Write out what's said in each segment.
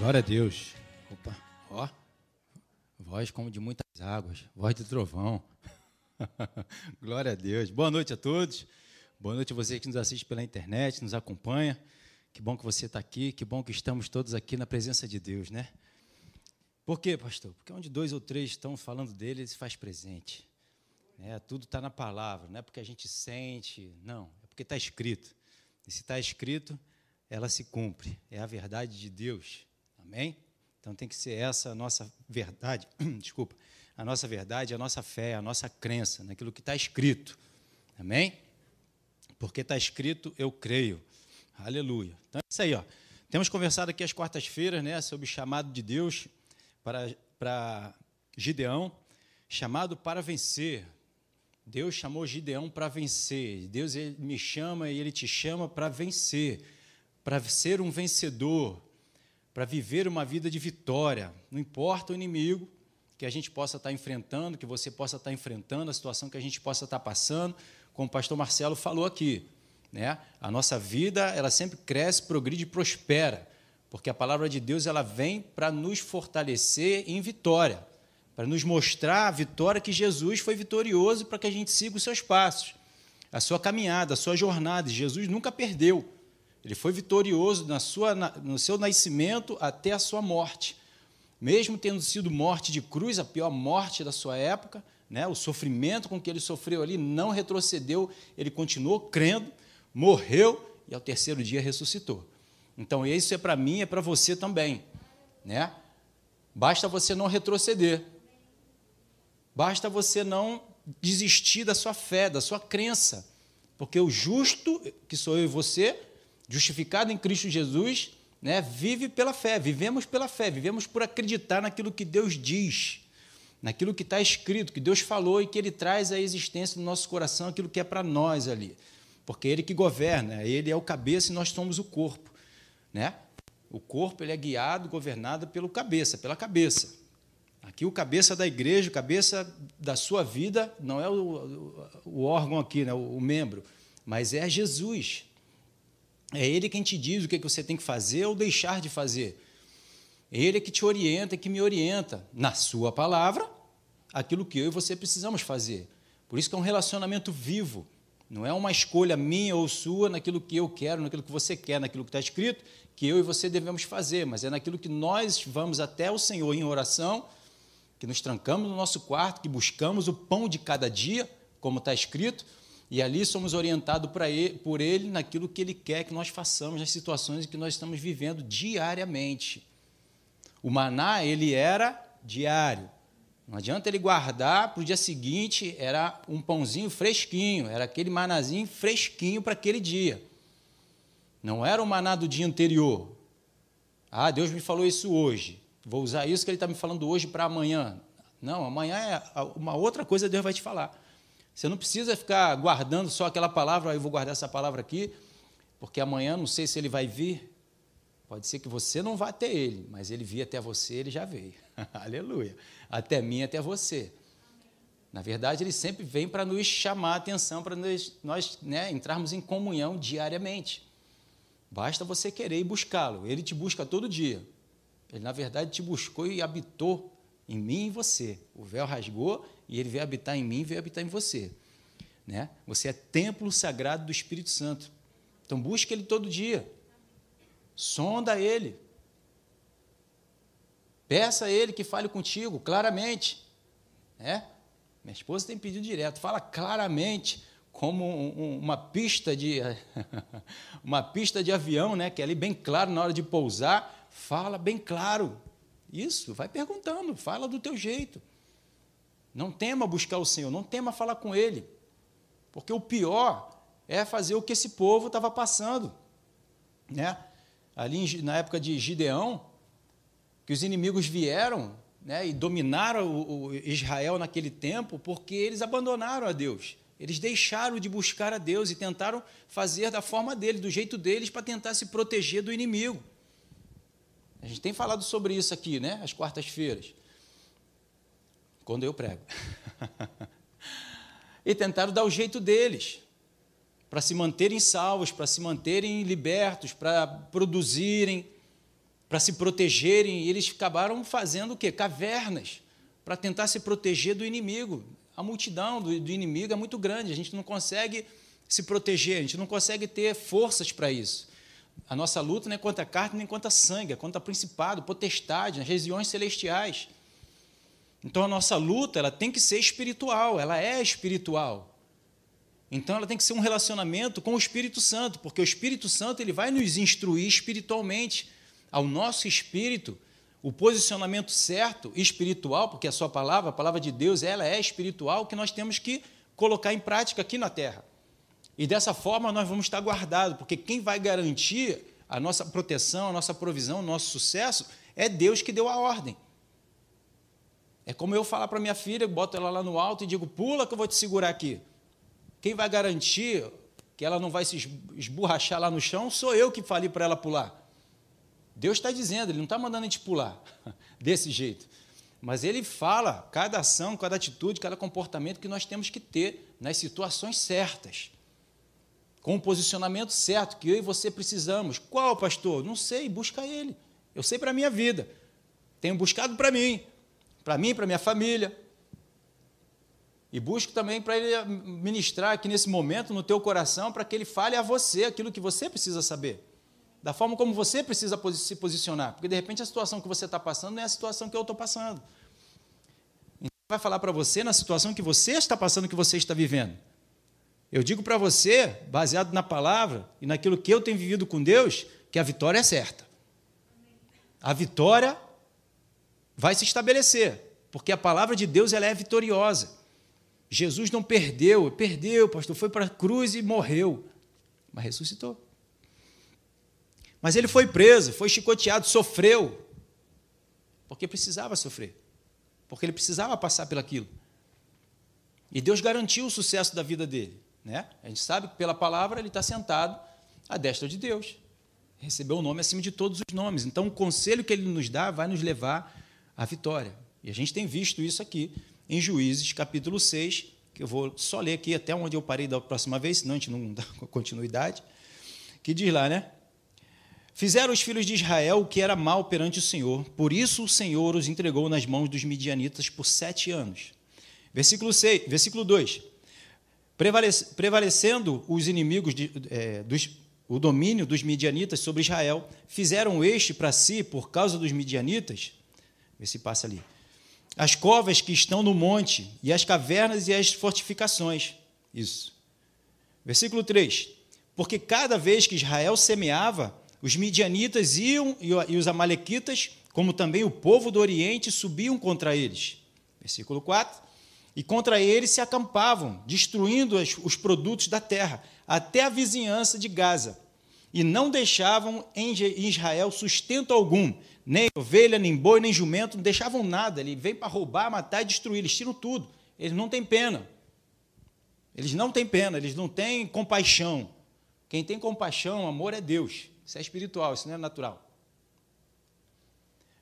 Glória a Deus. Opa, ó. Voz como de muitas águas, voz de trovão. Glória a Deus. Boa noite a todos. Boa noite a você que nos assiste pela internet, nos acompanha. Que bom que você está aqui, que bom que estamos todos aqui na presença de Deus, né? Por quê, pastor? Porque onde dois ou três estão falando dele, ele se faz presente. É, tudo está na palavra, não é porque a gente sente, não, é porque está escrito. E se está escrito, ela se cumpre. É a verdade de Deus. Amém? Então tem que ser essa a nossa verdade, desculpa, a nossa verdade, a nossa fé, a nossa crença naquilo que está escrito. Amém? Porque está escrito, eu creio. Aleluia. Então é isso aí, ó. Temos conversado aqui às quartas-feiras, né, sobre o chamado de Deus para, para Gideão, chamado para vencer. Deus chamou Gideão para vencer. Deus ele me chama e ele te chama para vencer, para ser um vencedor, para viver uma vida de vitória. Não importa o inimigo que a gente possa estar enfrentando, que você possa estar enfrentando, a situação que a gente possa estar passando, como o pastor Marcelo falou aqui. Né? A nossa vida ela sempre cresce, progride e prospera, porque a palavra de Deus ela vem para nos fortalecer em vitória, para nos mostrar a vitória que Jesus foi vitorioso para que a gente siga os seus passos, a sua caminhada, a sua jornada. Jesus nunca perdeu. Ele foi vitorioso na sua, no seu nascimento até a sua morte. Mesmo tendo sido morte de cruz, a pior morte da sua época, né, o sofrimento com que ele sofreu ali não retrocedeu, ele continuou crendo, morreu e ao terceiro dia ressuscitou. Então, isso é para mim, é para você também. Né? Basta você não retroceder. Basta você não desistir da sua fé, da sua crença. Porque o justo, que sou eu e você, justificado em Cristo Jesus, né, vive pela fé, vivemos pela fé, vivemos por acreditar naquilo que Deus diz, naquilo que está escrito, que Deus falou e que Ele traz à existência no nosso coração aquilo que é para nós ali porque é ele que governa, ele é o cabeça e nós somos o corpo, né? O corpo ele é guiado, governado pelo cabeça, pela cabeça. Aqui o cabeça da igreja, o cabeça da sua vida, não é o, o órgão aqui, né, o, o membro, mas é Jesus. É Ele quem te diz o que você tem que fazer ou deixar de fazer. Ele é que te orienta, que me orienta, na Sua palavra, aquilo que eu e você precisamos fazer. Por isso que é um relacionamento vivo. Não é uma escolha minha ou sua naquilo que eu quero, naquilo que você quer, naquilo que está escrito, que eu e você devemos fazer, mas é naquilo que nós vamos até o Senhor em oração, que nos trancamos no nosso quarto, que buscamos o pão de cada dia, como está escrito, e ali somos orientados por Ele naquilo que Ele quer que nós façamos, nas situações que nós estamos vivendo diariamente. O maná, ele era diário. Não adianta ele guardar para o dia seguinte, era um pãozinho fresquinho, era aquele manazinho fresquinho para aquele dia. Não era o maná do dia anterior. Ah, Deus me falou isso hoje. Vou usar isso que Ele está me falando hoje para amanhã. Não, amanhã é uma outra coisa Deus vai te falar. Você não precisa ficar guardando só aquela palavra, ah, eu vou guardar essa palavra aqui, porque amanhã não sei se ele vai vir. Pode ser que você não vá até ele, mas ele vir até você, ele já veio. Aleluia até mim, até você. Na verdade, ele sempre vem para nos chamar a atenção, para nós, nós né, entrarmos em comunhão diariamente. Basta você querer e buscá-lo. Ele te busca todo dia. Ele, na verdade, te buscou e habitou em mim e em você. O véu rasgou e ele veio habitar em mim veio habitar em você. Né? Você é templo sagrado do Espírito Santo. Então, busque ele todo dia. Sonda ele. Peça a ele que fale contigo claramente. Né? Minha esposa tem pedido direto, fala claramente, como um, uma pista de uma pista de avião, né? Que é ali bem claro na hora de pousar, fala bem claro. Isso, vai perguntando, fala do teu jeito. Não tema buscar o Senhor, não tema falar com Ele, porque o pior é fazer o que esse povo estava passando, né? Ali na época de Gideão, que os inimigos vieram né, e dominaram o, o Israel naquele tempo porque eles abandonaram a Deus. Eles deixaram de buscar a Deus e tentaram fazer da forma deles, do jeito deles, para tentar se proteger do inimigo. A gente tem falado sobre isso aqui, né? Às quartas-feiras. Quando eu prego. e tentaram dar o jeito deles, para se manterem salvos, para se manterem libertos, para produzirem para se protegerem, e eles acabaram fazendo o quê? Cavernas, para tentar se proteger do inimigo. A multidão do, do inimigo é muito grande, a gente não consegue se proteger, a gente não consegue ter forças para isso. A nossa luta não é contra a carne nem contra sangue, é contra principado, potestade, nas regiões celestiais. Então a nossa luta ela tem que ser espiritual, ela é espiritual. Então ela tem que ser um relacionamento com o Espírito Santo, porque o Espírito Santo ele vai nos instruir espiritualmente ao nosso espírito o posicionamento certo espiritual, porque a sua palavra, a palavra de Deus, ela é espiritual, que nós temos que colocar em prática aqui na terra. E dessa forma nós vamos estar guardados, porque quem vai garantir a nossa proteção, a nossa provisão, o nosso sucesso é Deus que deu a ordem. É como eu falar para minha filha, boto ela lá no alto e digo: pula que eu vou te segurar aqui. Quem vai garantir que ela não vai se esborrachar lá no chão sou eu que falei para ela pular. Deus está dizendo, Ele não está mandando a gente pular desse jeito. Mas Ele fala cada ação, cada atitude, cada comportamento que nós temos que ter nas situações certas. Com o posicionamento certo, que eu e você precisamos. Qual, pastor? Não sei, busca Ele. Eu sei para a minha vida. Tenho buscado para mim, para mim, para minha família. E busco também para Ele ministrar aqui nesse momento no teu coração, para que Ele fale a você aquilo que você precisa saber da forma como você precisa se posicionar, porque de repente a situação que você está passando não é a situação que eu estou passando. Então, vai falar para você na situação que você está passando, que você está vivendo. Eu digo para você, baseado na palavra e naquilo que eu tenho vivido com Deus, que a vitória é certa. A vitória vai se estabelecer, porque a palavra de Deus ela é vitoriosa. Jesus não perdeu, perdeu, pastor, foi para a cruz e morreu, mas ressuscitou. Mas ele foi preso, foi chicoteado, sofreu, porque precisava sofrer, porque ele precisava passar pelaquilo. E Deus garantiu o sucesso da vida dele. Né? A gente sabe que pela palavra ele está sentado à destra de Deus. Recebeu o nome acima de todos os nomes. Então, o conselho que ele nos dá vai nos levar à vitória. E a gente tem visto isso aqui em Juízes, capítulo 6, que eu vou só ler aqui até onde eu parei da próxima vez, senão a gente não dá continuidade, que diz lá, né? Fizeram os filhos de Israel o que era mal perante o Senhor, por isso o Senhor os entregou nas mãos dos midianitas por sete anos. Versículo, 6, versículo 2: Prevalecendo os inimigos, de, é, dos, o domínio dos midianitas sobre Israel, fizeram este para si, por causa dos midianitas, vê se passa ali, as covas que estão no monte, e as cavernas e as fortificações. Isso. Versículo 3: Porque cada vez que Israel semeava, os midianitas iam e os amalequitas, como também o povo do Oriente, subiam contra eles. Versículo 4. E contra eles se acampavam, destruindo os produtos da terra, até a vizinhança de Gaza. E não deixavam em Israel sustento algum, nem ovelha, nem boi, nem jumento, não deixavam nada. Ele vem para roubar, matar e destruir, eles tiram tudo. Eles não têm pena. Eles não têm pena, eles não têm compaixão. Quem tem compaixão, amor é Deus. Isso é espiritual, isso não é natural.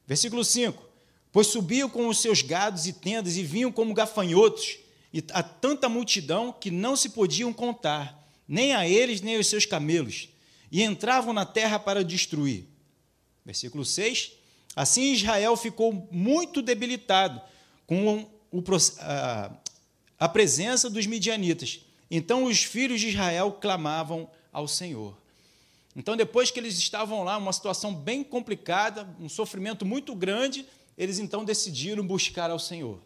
Versículo 5: Pois subiam com os seus gados e tendas e vinham como gafanhotos, e a tanta multidão que não se podiam contar, nem a eles nem aos seus camelos, e entravam na terra para destruir. Versículo 6: Assim Israel ficou muito debilitado com o, a, a presença dos midianitas. Então os filhos de Israel clamavam ao Senhor. Então, depois que eles estavam lá, uma situação bem complicada, um sofrimento muito grande, eles então decidiram buscar ao Senhor.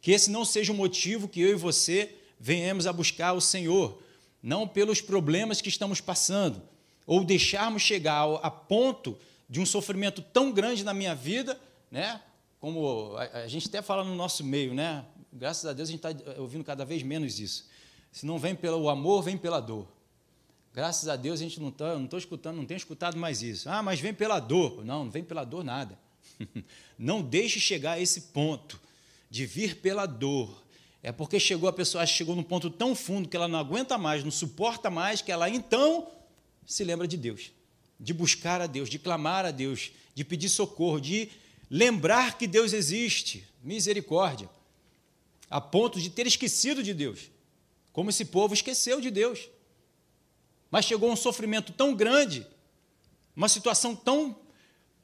Que esse não seja o motivo que eu e você venhamos a buscar o Senhor, não pelos problemas que estamos passando, ou deixarmos chegar a ponto de um sofrimento tão grande na minha vida, né? Como a, gente até fala no nosso meio, né? Graças a Deus a gente está ouvindo cada vez menos isso. Se não vem pelo amor, vem pela dor. Graças a Deus a gente não está, não estou escutando, não tem escutado mais isso. Ah, mas vem pela dor. Não, não vem pela dor nada. não deixe chegar a esse ponto de vir pela dor. É porque chegou a pessoa, chegou num ponto tão fundo que ela não aguenta mais, não suporta mais, que ela então se lembra de Deus, de buscar a Deus, de clamar a Deus, de pedir socorro, de lembrar que Deus existe, misericórdia, a ponto de ter esquecido de Deus, como esse povo esqueceu de Deus. Mas chegou um sofrimento tão grande, uma situação tão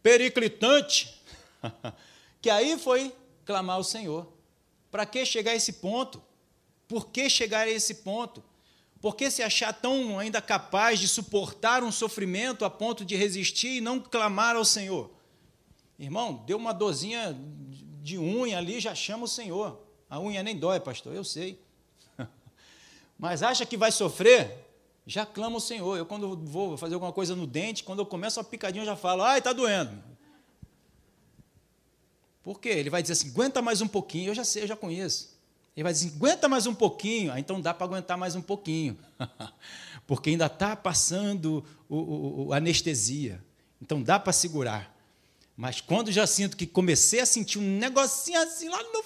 periclitante, que aí foi clamar ao Senhor. Para que chegar a esse ponto? Por que chegar a esse ponto? Por que se achar tão ainda capaz de suportar um sofrimento a ponto de resistir e não clamar ao Senhor? Irmão, deu uma dorzinha de unha ali, já chama o Senhor. A unha nem dói, pastor, eu sei. Mas acha que vai sofrer? Já clama o Senhor. Eu, quando vou fazer alguma coisa no dente, quando eu começo a picadinha, eu já falo, ai, está doendo. Por quê? Ele vai dizer assim, aguenta mais um pouquinho. Eu já sei, eu já conheço. Ele vai dizer, aguenta mais um pouquinho. Ah, então dá para aguentar mais um pouquinho. Porque ainda está passando o, o, o, anestesia. Então dá para segurar. Mas quando já sinto que comecei a sentir um negocinho assim lá no.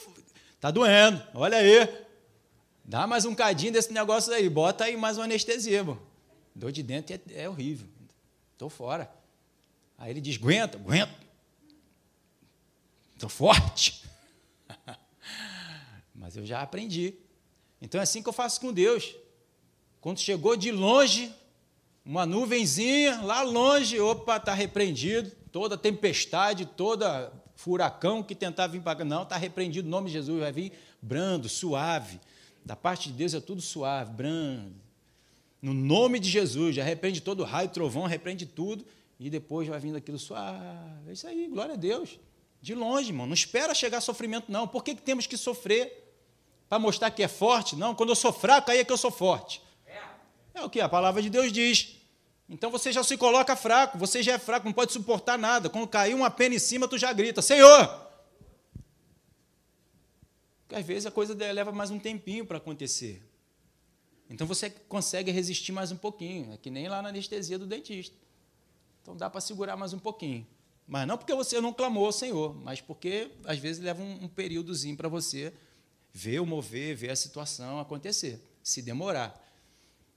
Está doendo, olha aí. Dá mais um cadinho desse negócio aí, bota aí mais uma anestesia, irmão. Dor de dentro é, é horrível. Estou fora. Aí ele diz: aguenta, aguenta. Estou forte. Mas eu já aprendi. Então é assim que eu faço com Deus. Quando chegou de longe, uma nuvenzinha, lá longe, opa, está repreendido. Toda tempestade, toda furacão que tentava vir para não, está repreendido. O nome de Jesus vai vir brando, suave. Da parte de Deus é tudo suave, brando. No nome de Jesus, já repreende todo raio, trovão, repreende tudo. E depois vai vindo aquilo suave. É isso aí, glória a Deus. De longe, irmão. Não espera chegar sofrimento, não. Por que, que temos que sofrer? Para mostrar que é forte. Não, quando eu sou fraco, aí é que eu sou forte. É o que a palavra de Deus diz. Então você já se coloca fraco, você já é fraco, não pode suportar nada. Quando cair uma pena em cima, tu já grita: Senhor! Porque às vezes a coisa leva mais um tempinho para acontecer. Então você consegue resistir mais um pouquinho. É que nem lá na anestesia do dentista. Então dá para segurar mais um pouquinho. Mas não porque você não clamou ao Senhor, mas porque às vezes leva um, um períodozinho para você ver o mover, ver a situação acontecer, se demorar.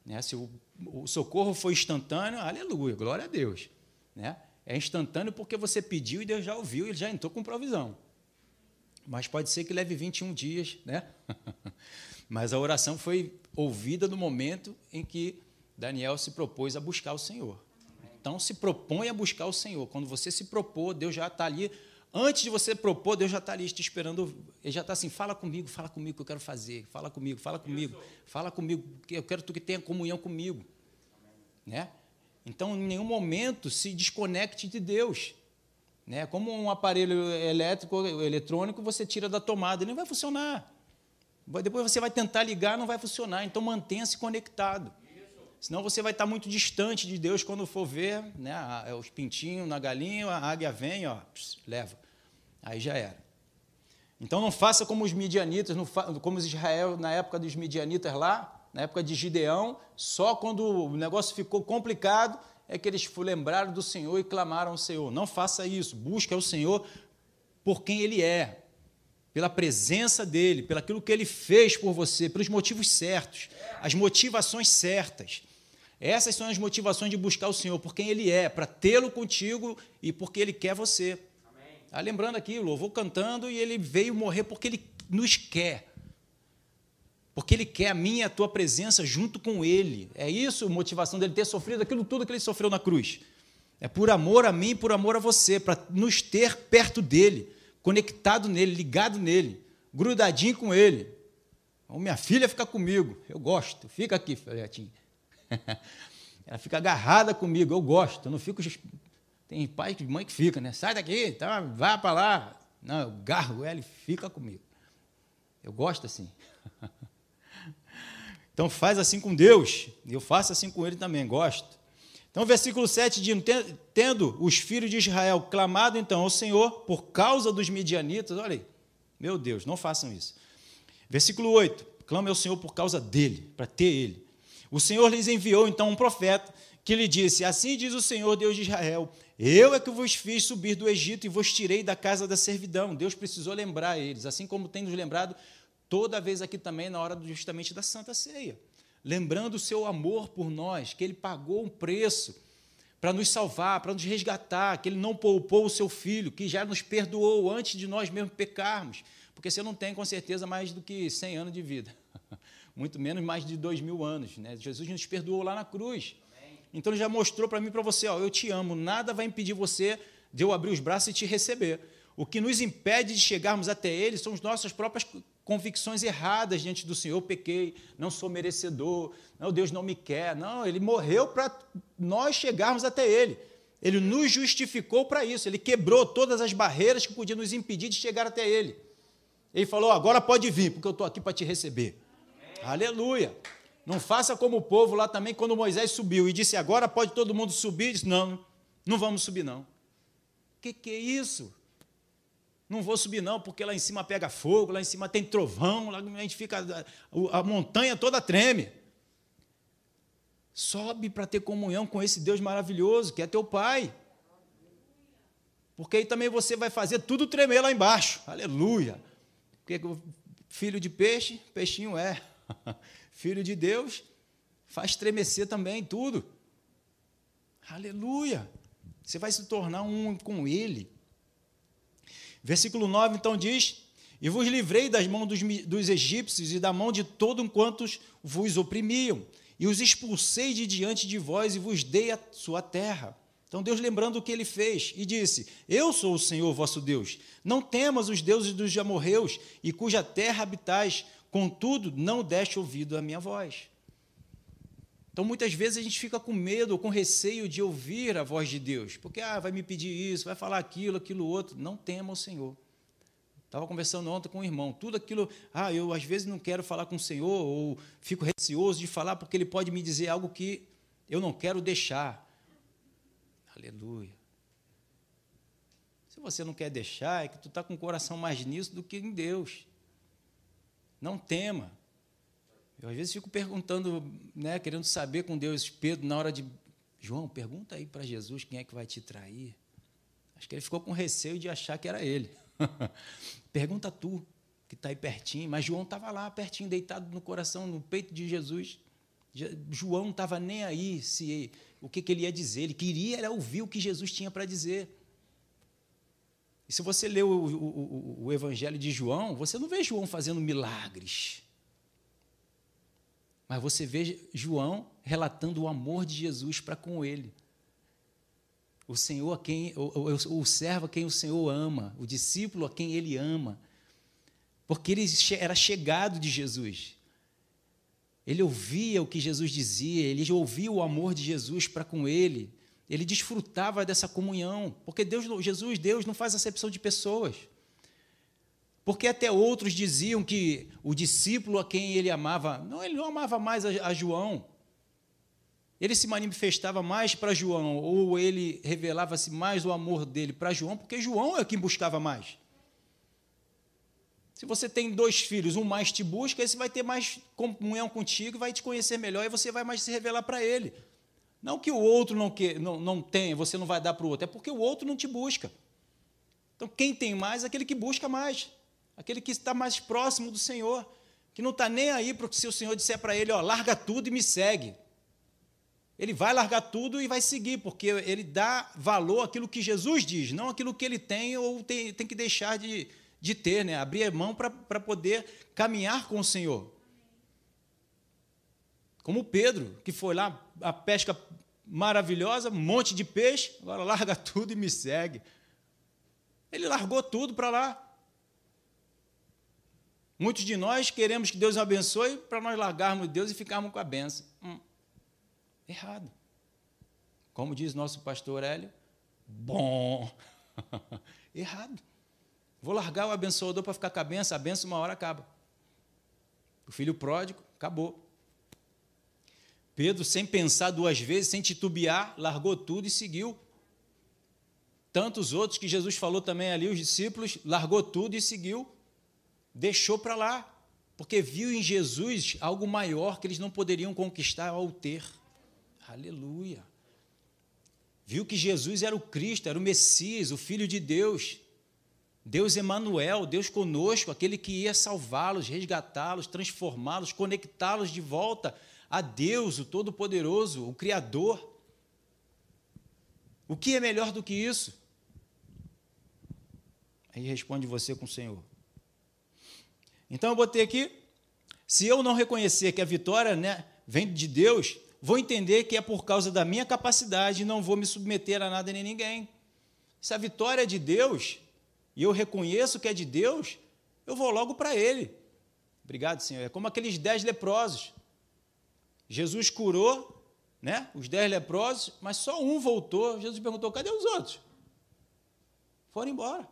Né? Se o, o socorro foi instantâneo, aleluia, glória a Deus. Né? É instantâneo porque você pediu e Deus já ouviu e já entrou com provisão. Mas pode ser que leve 21 dias, né? Mas a oração foi ouvida no momento em que Daniel se propôs a buscar o Senhor. Então se propõe a buscar o Senhor. Quando você se propor, Deus já está ali Antes de você propor, Deus já está ali te esperando. Ele já está assim: fala comigo, fala comigo que eu quero fazer. Fala comigo, fala comigo, fala comigo, eu quero que tu tenha comunhão comigo. Né? Então, em nenhum momento se desconecte de Deus. Né? Como um aparelho elétrico, eletrônico, você tira da tomada, ele não vai funcionar. Depois você vai tentar ligar, não vai funcionar. Então, mantenha-se conectado. Senão você vai estar muito distante de Deus quando for ver né, os pintinhos na galinha, a águia vem, ó, leva. Aí já era. Então não faça como os midianitas, como Israel na época dos midianitas lá, na época de Gideão, só quando o negócio ficou complicado é que eles lembraram do Senhor e clamaram ao Senhor. Não faça isso, busque o Senhor por quem Ele é, pela presença dEle, pelo aquilo que Ele fez por você, pelos motivos certos, as motivações certas. Essas são as motivações de buscar o Senhor, por quem Ele é, para tê-lo contigo e porque Ele quer você. Ah, lembrando aqui, louvou cantando e Ele veio morrer porque Ele nos quer. Porque Ele quer a minha e a tua presença junto com Ele. É isso a motivação dele ter sofrido aquilo tudo que Ele sofreu na cruz. É por amor a mim e por amor a você, para nos ter perto dEle, conectado nele, ligado nele, grudadinho com Ele. Então, minha filha fica comigo, eu gosto, fica aqui, filhotinho. Ela fica agarrada comigo, eu gosto, eu não fico. Tem pai e mãe que fica, né? Sai daqui, tá, vá para lá. Não, eu garro ela e fica comigo. Eu gosto assim. Então faz assim com Deus, eu faço assim com ele também, gosto. Então, versículo 7 diz: Tendo os filhos de Israel clamado então ao Senhor por causa dos midianitas, olha aí, meu Deus, não façam isso. Versículo 8: Clame ao Senhor por causa dele, para ter ele. O Senhor lhes enviou então um profeta que lhe disse: Assim diz o Senhor Deus de Israel: Eu é que vos fiz subir do Egito e vos tirei da casa da servidão. Deus precisou lembrar eles, assim como tem nos lembrado toda vez aqui também na hora justamente da Santa Ceia, lembrando o seu amor por nós, que ele pagou um preço para nos salvar, para nos resgatar, que ele não poupou o seu filho, que já nos perdoou antes de nós mesmos pecarmos, porque você não tem com certeza mais do que 100 anos de vida muito menos mais de dois mil anos. Né? Jesus nos perdoou lá na cruz. Então ele já mostrou para mim e para você: ó, eu te amo, nada vai impedir você de eu abrir os braços e te receber. O que nos impede de chegarmos até Ele são as nossas próprias convicções erradas diante do Senhor. Eu pequei, não sou merecedor, não, Deus não me quer. Não, Ele morreu para nós chegarmos até Ele. Ele nos justificou para isso. Ele quebrou todas as barreiras que podiam nos impedir de chegar até Ele. Ele falou: agora pode vir, porque eu estou aqui para te receber. Amém. Aleluia. Não faça como o povo lá também, quando Moisés subiu e disse: agora pode todo mundo subir. Disse: não, não vamos subir, não. O que, que é isso? Não vou subir, não, porque lá em cima pega fogo, lá em cima tem trovão, lá a gente fica. A, montanha toda treme. Sobe para ter comunhão com esse Deus maravilhoso, que é teu Pai. Porque aí também você vai fazer tudo tremer lá embaixo. Aleluia. Porque filho de peixe, peixinho é. filho de Deus, faz estremecer também tudo. Aleluia. Você vai se tornar um com Ele. Versículo 9 então diz: E vos livrei das mãos dos, dos egípcios e da mão de todos quantos vos oprimiam, e os expulsei de diante de vós e vos dei a sua terra. Então Deus lembrando o que ele fez e disse: Eu sou o Senhor vosso Deus. Não temas os deuses dos amorreus e cuja terra habitais, contudo não deste ouvido à minha voz. Então muitas vezes a gente fica com medo ou com receio de ouvir a voz de Deus, porque ah, vai me pedir isso, vai falar aquilo, aquilo outro. Não tema o Senhor. Estava conversando ontem com um irmão, tudo aquilo, ah, eu às vezes não quero falar com o Senhor, ou fico receoso de falar porque ele pode me dizer algo que eu não quero deixar. Aleluia. Se você não quer deixar, é que tu está com o coração mais nisso do que em Deus. Não tema. Eu às vezes fico perguntando, né, querendo saber com Deus, Pedro, na hora de. João, pergunta aí para Jesus quem é que vai te trair. Acho que ele ficou com receio de achar que era ele. pergunta tu, que está aí pertinho. Mas João estava lá, pertinho, deitado no coração, no peito de Jesus. João não estava nem aí se o que, que, ele ia dizer, ele queria era ouvir o que Jesus tinha para dizer. E se você lê o, o, o, Evangelho de João, você não vê João fazendo milagres. Mas você vê João relatando o amor de Jesus para com ele. O Senhor a quem o, o, o servo a quem o Senhor ama, o discípulo a quem ele ama. Porque ele era chegado de Jesus. Ele ouvia o que Jesus dizia, ele ouvia o amor de Jesus para com ele. Ele desfrutava dessa comunhão, porque Deus, Jesus, Deus não faz acepção de pessoas. Porque até outros diziam que o discípulo a quem ele amava, não, ele não amava mais a, a João. Ele se manifestava mais para João, ou ele revelava-se mais o amor dele para João, porque João é quem buscava mais. Se você tem dois filhos, um mais te busca, esse vai ter mais comunhão contigo, vai te conhecer melhor e você vai mais se revelar para ele. Não que o outro não, que, não, não tenha, você não vai dar para o outro, é porque o outro não te busca. Então, quem tem mais é aquele que busca mais, aquele que está mais próximo do Senhor, que não está nem aí para se o Senhor disser para ele: ó, larga tudo e me segue. Ele vai largar tudo e vai seguir, porque ele dá valor àquilo que Jesus diz, não aquilo que ele tem ou tem, tem que deixar de, de ter, né? abrir a mão para poder caminhar com o Senhor. Como Pedro, que foi lá, a pesca maravilhosa, um monte de peixe, agora larga tudo e me segue. Ele largou tudo para lá. Muitos de nós queremos que Deus nos abençoe para nós largarmos Deus e ficarmos com a benção. Hum, errado. Como diz nosso pastor Hélio, bom. errado. Vou largar o abençoador para ficar com a benção, a benção uma hora acaba. O filho pródigo, acabou. Pedro, sem pensar duas vezes, sem titubear, largou tudo e seguiu. Tantos outros que Jesus falou também ali, os discípulos, largou tudo e seguiu. Deixou para lá, porque viu em Jesus algo maior que eles não poderiam conquistar ao ter. Aleluia. Viu que Jesus era o Cristo, era o Messias, o Filho de Deus. Deus Emanuel, Deus conosco, aquele que ia salvá-los, resgatá-los, transformá-los, conectá-los de volta a Deus, o Todo-Poderoso, o Criador. O que é melhor do que isso? Aí responde você com o Senhor. Então eu botei aqui, se eu não reconhecer que a vitória né, vem de Deus, vou entender que é por causa da minha capacidade e não vou me submeter a nada nem ninguém. Se a vitória é de Deus, e eu reconheço que é de Deus, eu vou logo para Ele. Obrigado, Senhor. É como aqueles dez leprosos. Jesus curou né, os dez leprosos, mas só um voltou. Jesus perguntou: cadê os outros? Foram embora.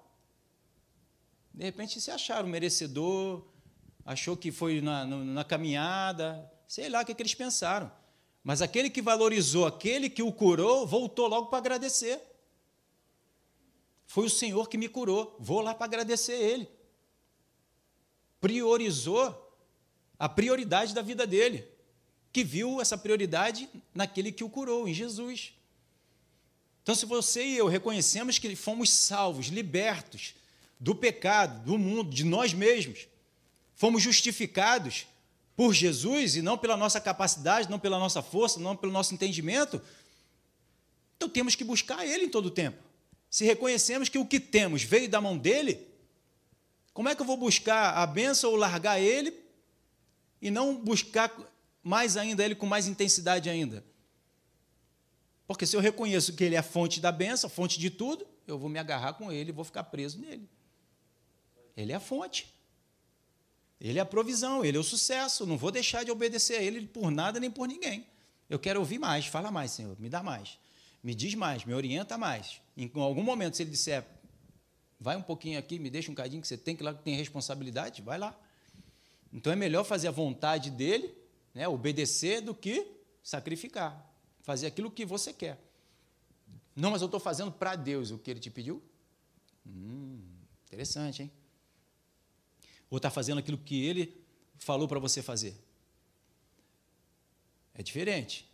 De repente se acharam merecedor, achou que foi na, na caminhada, sei lá o que, que eles pensaram. Mas aquele que valorizou, aquele que o curou, voltou logo para agradecer. Foi o Senhor que me curou, vou lá para agradecer Ele. Priorizou a prioridade da vida dele, que viu essa prioridade naquele que o curou, em Jesus. Então, se você e eu reconhecemos que fomos salvos, libertos do pecado, do mundo, de nós mesmos, fomos justificados por Jesus e não pela nossa capacidade, não pela nossa força, não pelo nosso entendimento, então temos que buscar Ele em todo o tempo. Se reconhecemos que o que temos veio da mão dele, como é que eu vou buscar a benção ou largar Ele e não buscar mais ainda Ele com mais intensidade ainda? Porque se eu reconheço que Ele é a fonte da benção, fonte de tudo, eu vou me agarrar com Ele vou ficar preso nele. Ele é a fonte. Ele é a provisão, ele é o sucesso. Não vou deixar de obedecer a ele por nada nem por ninguém. Eu quero ouvir mais, fala mais, Senhor, me dá mais. Me diz mais, me orienta mais. Em algum momento, se ele disser, vai um pouquinho aqui, me deixa um cadinho, que você tem que lá, que tem responsabilidade, vai lá. Então é melhor fazer a vontade dele, né, obedecer, do que sacrificar. Fazer aquilo que você quer. Não, mas eu estou fazendo para Deus o que ele te pediu? Hum, interessante, hein? ou está fazendo aquilo que ele falou para você fazer? É diferente.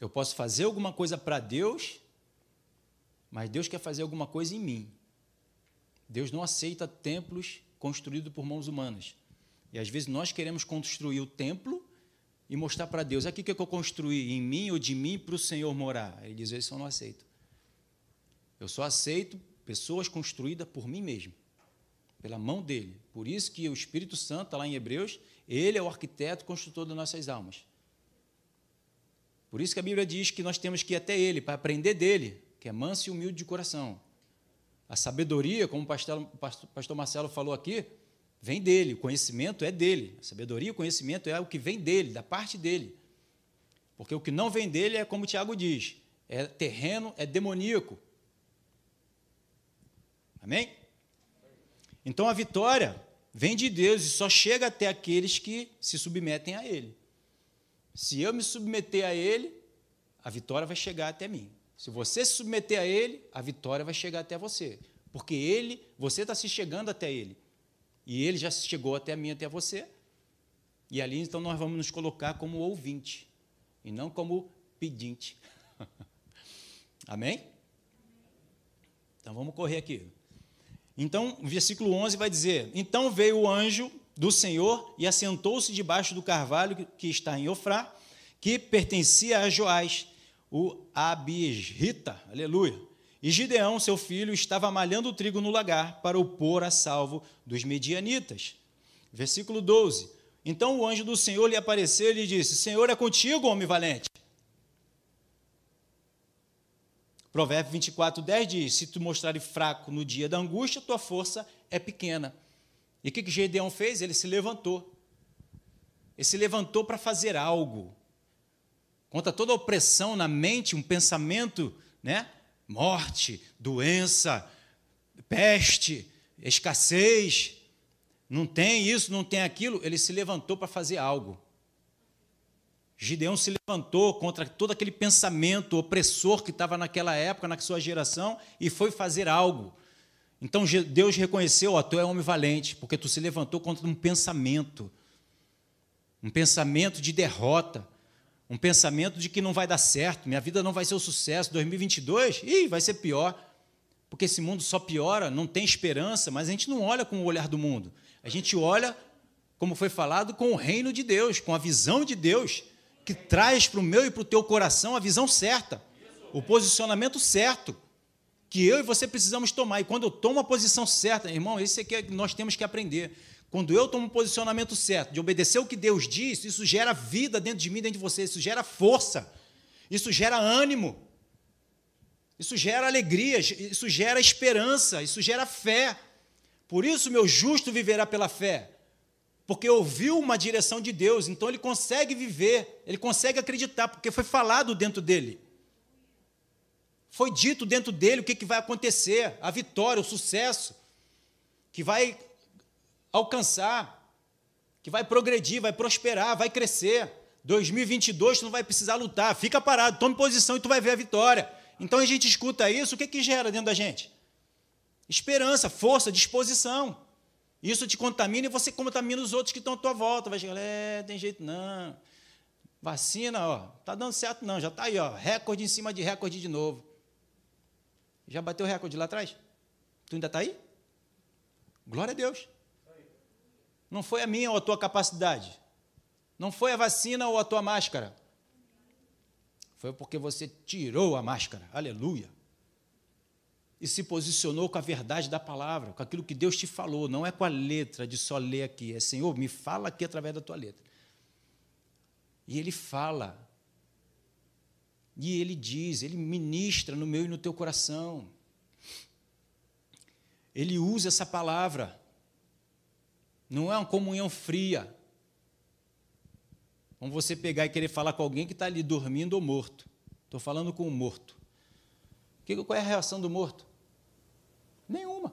Eu posso fazer alguma coisa para Deus, mas Deus quer fazer alguma coisa em mim. Deus não aceita templos construídos por mãos humanas. E às vezes nós queremos construir o templo e mostrar para Deus: aqui que eu construí em mim ou de mim para o Senhor morar. Ele diz: Isso eu não aceito. Eu só aceito pessoas construídas por mim mesmo pela mão dele. Por isso que o Espírito Santo, lá em Hebreus, ele é o arquiteto construtor das nossas almas. Por isso que a Bíblia diz que nós temos que ir até ele, para aprender dele, que é manso e humilde de coração. A sabedoria, como o pastor, pastor Marcelo falou aqui, vem dele, o conhecimento é dele. A sabedoria o conhecimento é o que vem dele, da parte dele. Porque o que não vem dele é como Tiago diz, é terreno, é demoníaco. Amém? Então a vitória vem de Deus e só chega até aqueles que se submetem a Ele. Se eu me submeter a Ele, a vitória vai chegar até mim. Se você se submeter a Ele, a vitória vai chegar até você. Porque Ele, você está se chegando até Ele. E Ele já chegou até mim, até você. E ali então nós vamos nos colocar como ouvinte e não como pedinte. Amém? Então vamos correr aqui. Então, o versículo 11 vai dizer: Então veio o anjo do Senhor e assentou-se debaixo do carvalho que está em Ofrá, que pertencia a Joás, o Abisrita. Aleluia. E Gideão, seu filho, estava malhando o trigo no lagar para o pôr a salvo dos medianitas. Versículo 12. Então o anjo do Senhor lhe apareceu e lhe disse: Senhor é contigo, homem valente. Provérbio 24, 10 diz: Se tu mostrares fraco no dia da angústia, tua força é pequena. E o que, que Gedeão fez? Ele se levantou. Ele se levantou para fazer algo. Contra toda a opressão na mente, um pensamento, né? Morte, doença, peste, escassez. Não tem isso, não tem aquilo. Ele se levantou para fazer algo. Gideão se levantou contra todo aquele pensamento opressor que estava naquela época, na sua geração, e foi fazer algo. Então Deus reconheceu: ó, tu é homem valente, porque tu se levantou contra um pensamento, um pensamento de derrota, um pensamento de que não vai dar certo, minha vida não vai ser um sucesso. 2022, ih, vai ser pior, porque esse mundo só piora, não tem esperança, mas a gente não olha com o olhar do mundo, a gente olha, como foi falado, com o reino de Deus, com a visão de Deus que traz para o meu e para o teu coração a visão certa, o posicionamento certo, que eu e você precisamos tomar. E quando eu tomo a posição certa, irmão, esse é que nós temos que aprender. Quando eu tomo um posicionamento certo, de obedecer o que Deus diz, isso gera vida dentro de mim, dentro de você, isso gera força, isso gera ânimo. Isso gera alegria, isso gera esperança, isso gera fé. Por isso, meu justo viverá pela fé, porque ouviu uma direção de Deus, então ele consegue viver, ele consegue acreditar, porque foi falado dentro dele. Foi dito dentro dele o que, que vai acontecer, a vitória, o sucesso, que vai alcançar, que vai progredir, vai prosperar, vai crescer. 2022 tu não vai precisar lutar, fica parado, tome posição e tu vai ver a vitória. Então a gente escuta isso, o que, que gera dentro da gente? Esperança, força, disposição. Isso te contamina e você contamina os outros que estão à tua volta. Vai chegar, é, tem jeito não. Vacina, ó, tá dando certo não, já está aí, ó, recorde em cima de recorde de novo. Já bateu recorde lá atrás? Tu ainda está aí? Glória a Deus. Não foi a minha ou a tua capacidade. Não foi a vacina ou a tua máscara. Foi porque você tirou a máscara. Aleluia. E se posicionou com a verdade da palavra, com aquilo que Deus te falou. Não é com a letra de só ler aqui. É Senhor, me fala aqui através da tua letra. E ele fala. E ele diz, ele ministra no meu e no teu coração. Ele usa essa palavra. Não é uma comunhão fria. Como você pegar e querer falar com alguém que está ali dormindo ou morto. Estou falando com o morto. Qual é a reação do morto? Nenhuma.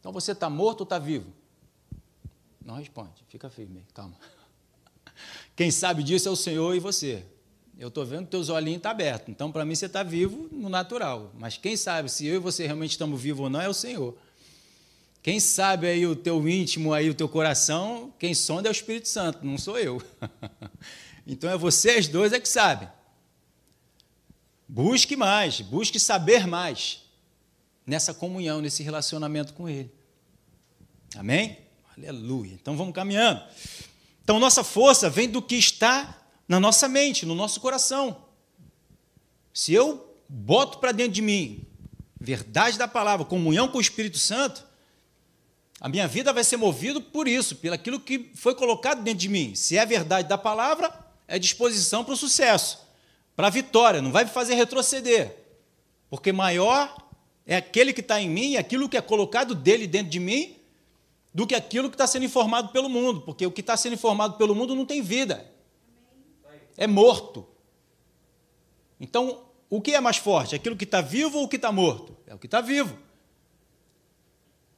Então você está morto ou está vivo? Não responde, fica firme, calma. Quem sabe disso é o Senhor e você. Eu estou vendo que teus olhinhos estão tá abertos. Então, para mim, você está vivo no natural. Mas quem sabe se eu e você realmente estamos vivos ou não é o Senhor. Quem sabe aí o teu íntimo, aí o teu coração, quem sonda é o Espírito Santo, não sou eu. então é vocês dois é que sabem. Busque mais, busque saber mais nessa comunhão, nesse relacionamento com Ele. Amém? Aleluia. Então vamos caminhando. Então nossa força vem do que está na nossa mente, no nosso coração. Se eu boto para dentro de mim verdade da palavra, comunhão com o Espírito Santo, a minha vida vai ser movida por isso, pelo aquilo que foi colocado dentro de mim. Se é verdade da palavra, é disposição para o sucesso, para a vitória, não vai me fazer retroceder. Porque maior é aquele que está em mim, aquilo que é colocado dele dentro de mim, do que aquilo que está sendo informado pelo mundo. Porque o que está sendo informado pelo mundo não tem vida, é morto. Então, o que é mais forte? Aquilo que está vivo ou o que está morto? É o que está vivo.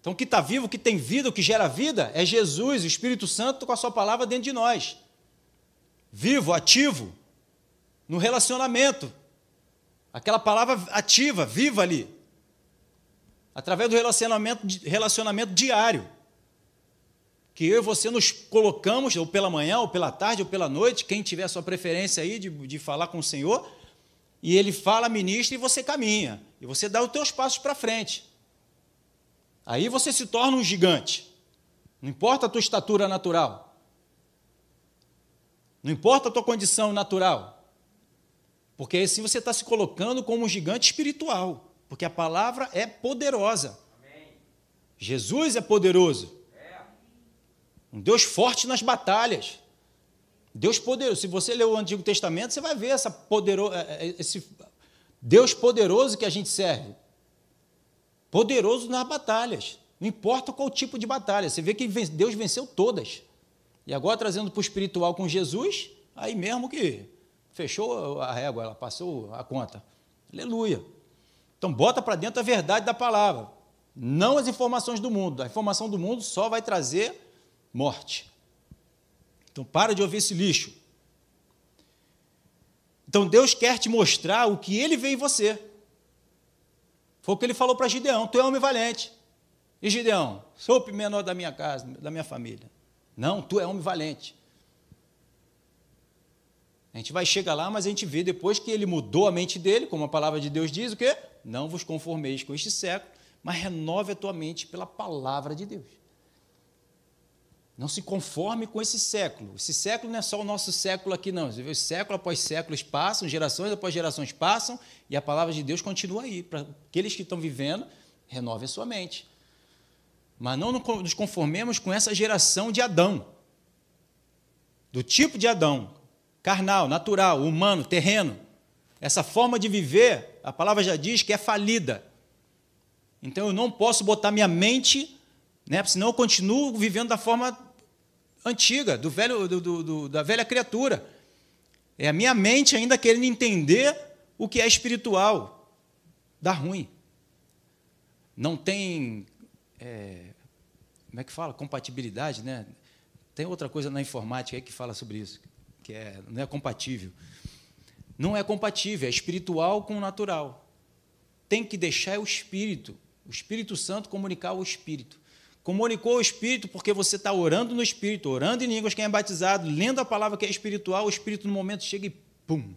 Então, o que está vivo, o que tem vida, o que gera vida, é Jesus, o Espírito Santo, com a Sua palavra dentro de nós. Vivo, ativo, no relacionamento. Aquela palavra ativa, viva ali. Através do relacionamento, relacionamento diário. Que eu e você nos colocamos, ou pela manhã, ou pela tarde, ou pela noite, quem tiver a sua preferência aí de, de falar com o Senhor, e ele fala, ministra, e você caminha. E você dá os teus passos para frente. Aí você se torna um gigante. Não importa a tua estatura natural. Não importa a tua condição natural. Porque assim você está se colocando como um gigante espiritual. Porque a palavra é poderosa. Amém. Jesus é poderoso. É. Um Deus forte nas batalhas. Deus poderoso. Se você ler o Antigo Testamento, você vai ver essa podero... É, é, esse Deus poderoso que a gente serve poderoso nas batalhas. Não importa qual tipo de batalha. Você vê que Deus venceu todas. E agora, trazendo para o espiritual com Jesus, aí mesmo que fechou a régua, ela passou a conta. Aleluia. Então, bota para dentro a verdade da palavra. Não as informações do mundo. A informação do mundo só vai trazer morte. Então, para de ouvir esse lixo. Então, Deus quer te mostrar o que Ele vê em você. Foi o que ele falou para Gideão: Tu é homem valente. E Gideão, sou o menor da minha casa, da minha família. Não, tu é homem valente. A gente vai chegar lá, mas a gente vê depois que ele mudou a mente dele, como a palavra de Deus diz, o quê? Não vos conformeis com este século, mas renove a tua mente pela palavra de Deus. Não se conforme com esse século. Esse século não é só o nosso século aqui, não. Século após séculos passam, gerações após gerações passam, e a palavra de Deus continua aí. Para aqueles que estão vivendo, renove a sua mente. Mas não nos conformemos com essa geração de Adão. Do tipo de Adão. Carnal, natural, humano, terreno. Essa forma de viver, a palavra já diz que é falida. Então eu não posso botar minha mente, né, senão eu continuo vivendo da forma antiga, do velho, do, do, do, da velha criatura. É a minha mente ainda querendo entender o que é espiritual. Dá ruim. Não tem. É, como é que fala? Compatibilidade, né? Tem outra coisa na informática que fala sobre isso, que é, não é compatível. Não é compatível, é espiritual com o natural. Tem que deixar o espírito, o Espírito Santo comunicar o espírito. Comunicou o espírito porque você está orando no espírito, orando em línguas, quem é batizado, lendo a palavra que é espiritual, o espírito no momento chega e pum,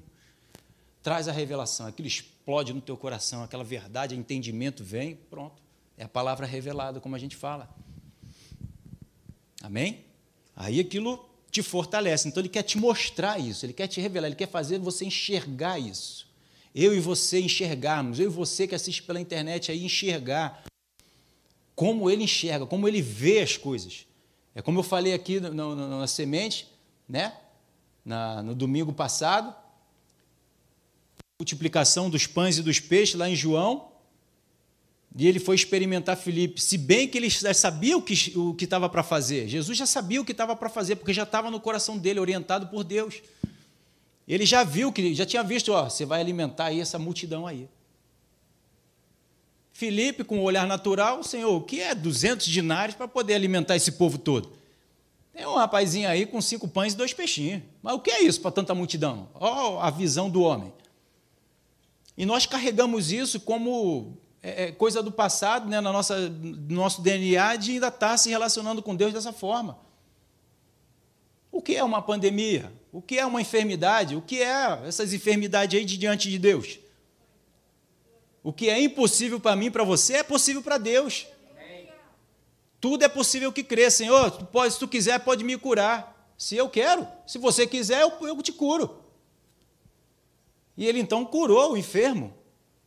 traz a revelação, aquilo explode no teu coração, aquela verdade, entendimento vem, pronto. É a palavra revelada, como a gente fala. Amém? Aí aquilo te fortalece. Então ele quer te mostrar isso, ele quer te revelar, ele quer fazer você enxergar isso. Eu e você enxergarmos, eu e você que assiste pela internet aí enxergar como ele enxerga, como ele vê as coisas. É como eu falei aqui no, no, na semente, né? Na, no domingo passado, multiplicação dos pães e dos peixes lá em João, e ele foi experimentar Filipe, se bem que ele já sabia o que o estava para fazer. Jesus já sabia o que estava para fazer, porque já estava no coração dele, orientado por Deus. Ele já viu que, já tinha visto, ó, você vai alimentar aí essa multidão aí. Filipe, com o olhar natural, Senhor, o que é 200 dinários para poder alimentar esse povo todo? Tem um rapazinho aí com cinco pães e dois peixinhos. Mas o que é isso para tanta multidão? Ó, a visão do homem. E nós carregamos isso como é, é, coisa do passado, né, na nossa, no nosso DNA, de ainda estar se relacionando com Deus dessa forma. O que é uma pandemia? O que é uma enfermidade? O que é essas enfermidades aí de diante de Deus? O que é impossível para mim, para você, é possível para Deus. Tudo é possível que crê, Senhor. Se tu quiser, pode me curar. Se eu quero, se você quiser, eu te curo. E ele então curou o enfermo.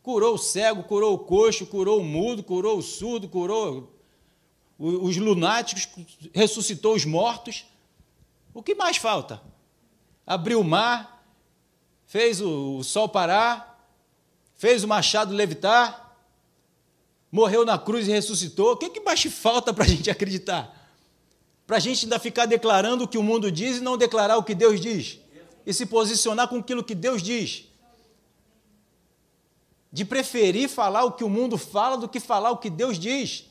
Curou o cego, curou o coxo, curou o mudo, curou o surdo, curou os lunáticos, ressuscitou os mortos. O que mais falta? Abriu o mar, fez o sol parar, fez o machado levitar, morreu na cruz e ressuscitou. O que mais falta para a gente acreditar? Para a gente ainda ficar declarando o que o mundo diz e não declarar o que Deus diz? E se posicionar com aquilo que Deus diz? de preferir falar o que o mundo fala do que falar o que Deus diz.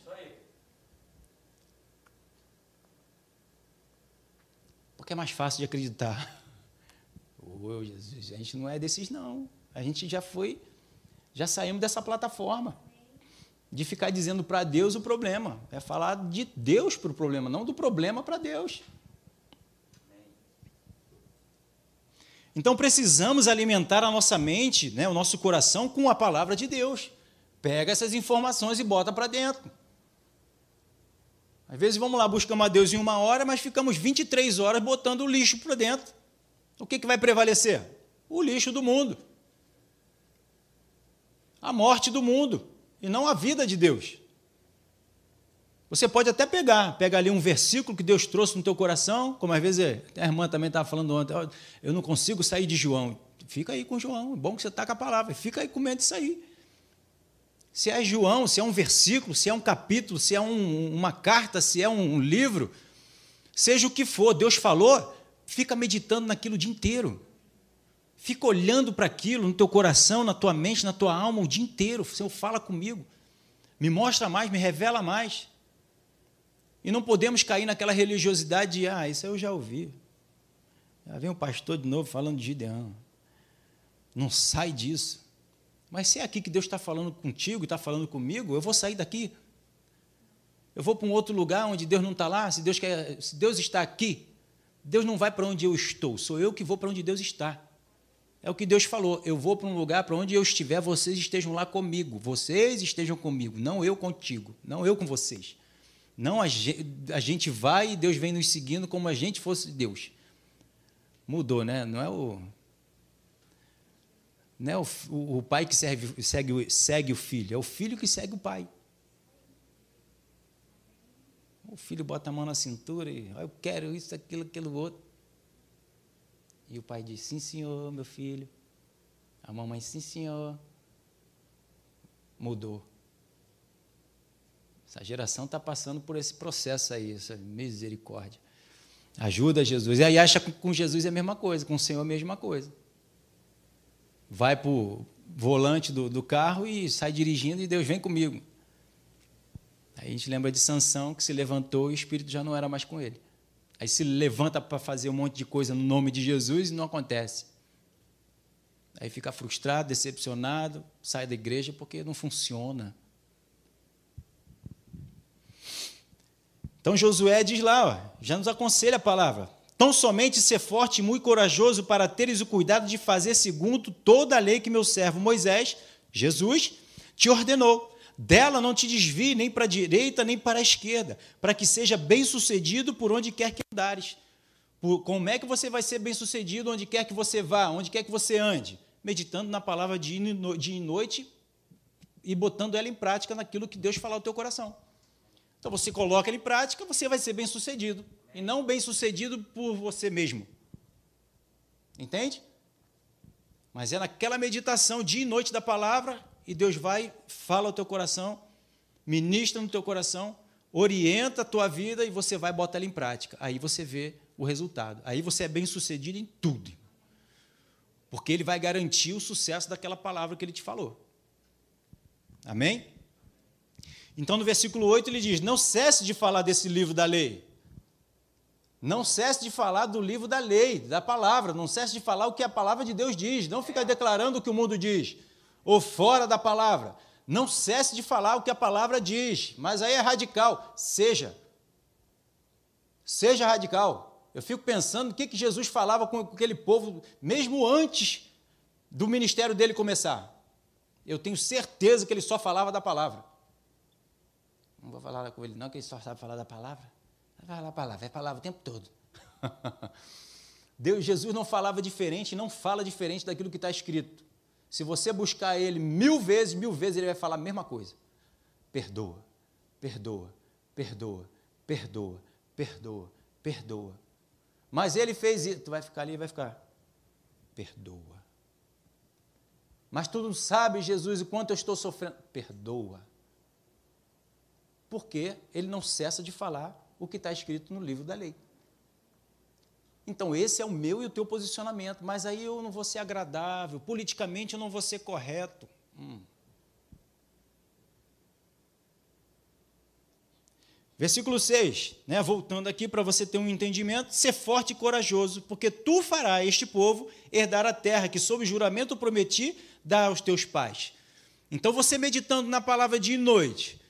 Porque é mais fácil de acreditar. Oh, Jesus, a gente não é desses, não. A gente já foi, já saímos dessa plataforma de ficar dizendo para Deus o problema. É falar de Deus para o problema, não do problema para Deus. Então precisamos alimentar a nossa mente, né, o nosso coração com a palavra de Deus. Pega essas informações e bota para dentro. Às vezes vamos lá, buscamos a Deus em uma hora, mas ficamos 23 horas botando o lixo para dentro. O que, que vai prevalecer? O lixo do mundo. A morte do mundo. E não a vida de Deus. Você pode até pegar, pega ali um versículo que Deus trouxe no teu coração, como às vezes a irmã também estava falando ontem, eu não consigo sair de João. Fica aí com João, é bom que você está com a palavra, fica aí com medo disso aí. Se é João, se é um versículo, se é um capítulo, se é um, uma carta, se é um livro, seja o que for, Deus falou, fica meditando naquilo o dia inteiro. Fica olhando para aquilo no teu coração, na tua mente, na tua alma o dia inteiro. Senhor, fala comigo. Me mostra mais, me revela mais. E não podemos cair naquela religiosidade de, ah, isso eu já ouvi. Já vem o pastor de novo falando de Gideão. Não sai disso. Mas se é aqui que Deus está falando contigo, está falando comigo, eu vou sair daqui. Eu vou para um outro lugar onde Deus não está lá. Se Deus, quer, se Deus está aqui, Deus não vai para onde eu estou, sou eu que vou para onde Deus está. É o que Deus falou. Eu vou para um lugar para onde eu estiver, vocês estejam lá comigo. Vocês estejam comigo, não eu contigo, não eu com vocês. Não a gente, vai e Deus vem nos seguindo como a gente fosse Deus. Mudou, né? Não é o. Não é o, o, pai que serve, segue, segue o filho, é o filho que segue o pai. O filho bota a mão na cintura e eu quero isso, aquilo, aquilo outro. E o pai diz: Sim, senhor, meu filho. A mamãe, sim, senhor. Mudou. Essa geração está passando por esse processo aí, essa misericórdia. Ajuda Jesus. E aí acha que com Jesus é a mesma coisa, com o Senhor é a mesma coisa. Vai para o volante do, do carro e sai dirigindo e Deus vem comigo. Aí a gente lembra de Sansão que se levantou e o Espírito já não era mais com ele. Aí se levanta para fazer um monte de coisa no nome de Jesus e não acontece. Aí fica frustrado, decepcionado, sai da igreja porque não funciona. Então Josué diz lá, ó, já nos aconselha a palavra. Tão somente ser forte e muito corajoso para teres o cuidado de fazer segundo toda a lei que meu servo Moisés, Jesus, te ordenou. Dela não te desvie nem para a direita nem para a esquerda, para que seja bem sucedido por onde quer que andares. Por, como é que você vai ser bem sucedido onde quer que você vá, onde quer que você ande? Meditando na palavra de dia e noite e botando ela em prática naquilo que Deus falar ao teu coração. Então você coloca ele em prática, você vai ser bem sucedido. E não bem sucedido por você mesmo. Entende? Mas é naquela meditação dia e noite da palavra, e Deus vai, fala ao teu coração, ministra no teu coração, orienta a tua vida e você vai botar ela em prática. Aí você vê o resultado. Aí você é bem sucedido em tudo. Porque ele vai garantir o sucesso daquela palavra que ele te falou. Amém? Então, no versículo 8, ele diz: Não cesse de falar desse livro da lei. Não cesse de falar do livro da lei, da palavra. Não cesse de falar o que a palavra de Deus diz. Não fica declarando o que o mundo diz, ou fora da palavra. Não cesse de falar o que a palavra diz. Mas aí é radical. Seja. Seja radical. Eu fico pensando o que, que Jesus falava com aquele povo, mesmo antes do ministério dele começar. Eu tenho certeza que ele só falava da palavra. Não vou falar com ele, não, que ele só sabe falar da palavra. Vai falar a palavra, é palavra o tempo todo. Deus, Jesus não falava diferente, não fala diferente daquilo que está escrito. Se você buscar ele mil vezes, mil vezes, ele vai falar a mesma coisa. Perdoa, perdoa, perdoa, perdoa, perdoa, perdoa. Mas ele fez isso, tu vai ficar ali e vai ficar. Perdoa. Mas tu não sabe, Jesus, o quanto eu estou sofrendo. Perdoa porque ele não cessa de falar o que está escrito no livro da lei. Então, esse é o meu e o teu posicionamento, mas aí eu não vou ser agradável, politicamente eu não vou ser correto. Hum. Versículo 6, né, voltando aqui para você ter um entendimento: ser forte e corajoso, porque tu farás este povo herdar a terra que, sob juramento, prometi dar aos teus pais. Então, você meditando na palavra de noite,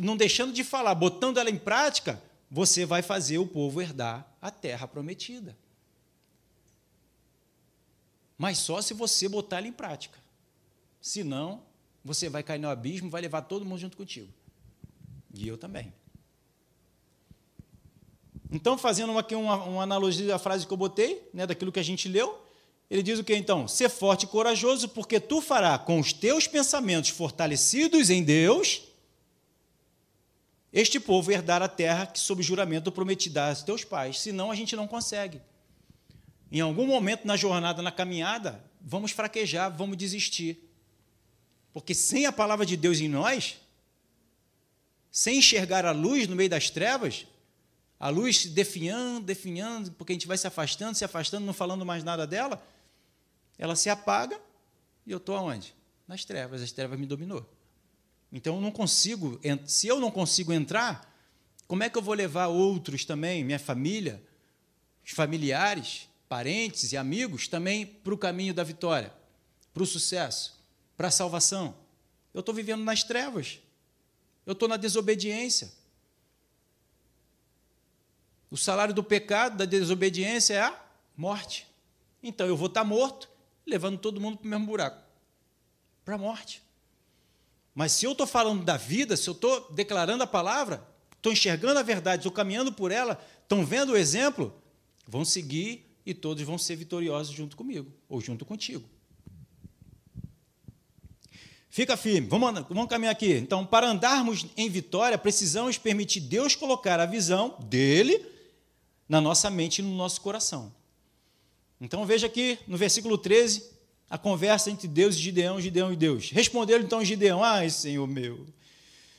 não deixando de falar, botando ela em prática, você vai fazer o povo herdar a terra prometida. Mas só se você botar ela em prática. Senão, você vai cair no abismo, vai levar todo mundo junto contigo. E eu também. Então, fazendo aqui uma, uma analogia da frase que eu botei, né, daquilo que a gente leu, ele diz o que então? Ser forte e corajoso, porque tu fará com os teus pensamentos fortalecidos em Deus este povo herdar a terra que, sob juramento, prometi dar aos teus pais. Senão, a gente não consegue. Em algum momento na jornada, na caminhada, vamos fraquejar, vamos desistir. Porque sem a palavra de Deus em nós, sem enxergar a luz no meio das trevas, a luz se definhando, definhando, porque a gente vai se afastando, se afastando, não falando mais nada dela, ela se apaga e eu estou aonde? Nas trevas, as trevas me dominou. Então eu não consigo, se eu não consigo entrar, como é que eu vou levar outros também, minha família, os familiares, parentes e amigos também para o caminho da vitória, para o sucesso, para a salvação? Eu estou vivendo nas trevas, eu estou na desobediência. O salário do pecado, da desobediência é a morte. Então eu vou estar morto, levando todo mundo para o mesmo buraco para a morte. Mas se eu estou falando da vida, se eu estou declarando a palavra, estou enxergando a verdade, estou caminhando por ela, estão vendo o exemplo, vão seguir e todos vão ser vitoriosos junto comigo, ou junto contigo. Fica firme, vamos, vamos caminhar aqui. Então, para andarmos em vitória, precisamos permitir Deus colocar a visão dele na nossa mente e no nosso coração. Então, veja aqui no versículo 13, a conversa entre Deus e Gideão, Gideão e Deus. Responderam então Gideão: Ai, Senhor meu,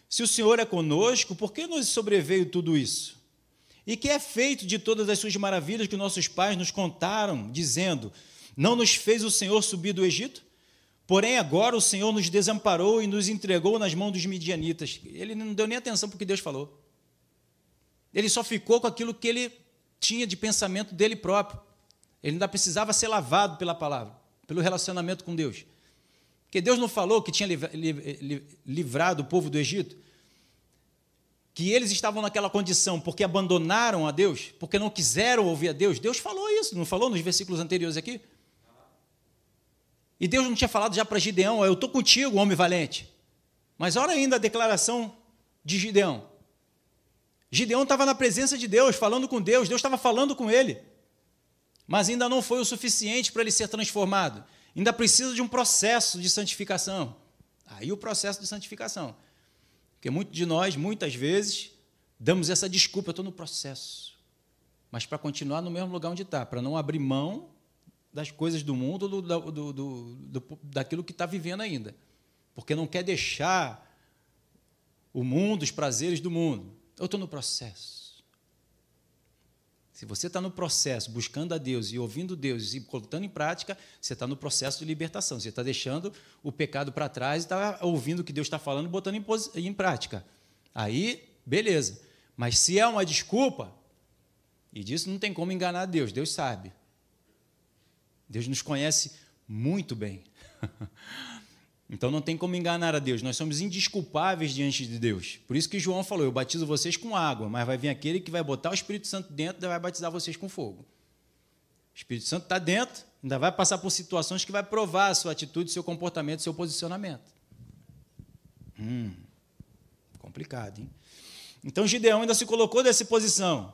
se o Senhor é conosco, por que nos sobreveio tudo isso? E que é feito de todas as suas maravilhas que nossos pais nos contaram, dizendo: Não nos fez o Senhor subir do Egito? Porém, agora o Senhor nos desamparou e nos entregou nas mãos dos midianitas. Ele não deu nem atenção para o que Deus falou. Ele só ficou com aquilo que ele tinha de pensamento dele próprio. Ele ainda precisava ser lavado pela palavra, pelo relacionamento com Deus. Porque Deus não falou que tinha livrado o povo do Egito? Que eles estavam naquela condição porque abandonaram a Deus, porque não quiseram ouvir a Deus. Deus falou isso, não falou nos versículos anteriores aqui? E Deus não tinha falado já para Gideão: Eu estou contigo, homem valente. Mas olha ainda a declaração de Gideão. Gideão estava na presença de Deus, falando com Deus, Deus estava falando com ele. Mas ainda não foi o suficiente para ele ser transformado. Ainda precisa de um processo de santificação. Aí o processo de santificação. Porque muitos de nós, muitas vezes, damos essa desculpa, eu estou no processo. Mas para continuar no mesmo lugar onde está, para não abrir mão das coisas do mundo, do, do, do, daquilo que está vivendo ainda. Porque não quer deixar o mundo, os prazeres do mundo. Eu estou no processo. Se você está no processo, buscando a Deus e ouvindo Deus e colocando em prática, você está no processo de libertação. Você está deixando o pecado para trás e está ouvindo o que Deus está falando e botando em, em prática. Aí, beleza. Mas se é uma desculpa, e disso não tem como enganar Deus, Deus sabe. Deus nos conhece muito bem. Então não tem como enganar a Deus, nós somos indisculpáveis diante de Deus. Por isso que João falou: Eu batizo vocês com água, mas vai vir aquele que vai botar o Espírito Santo dentro e vai batizar vocês com fogo. O Espírito Santo está dentro, ainda vai passar por situações que vai provar a sua atitude, seu comportamento, seu posicionamento. Hum, complicado, hein? Então Gideão ainda se colocou nessa posição.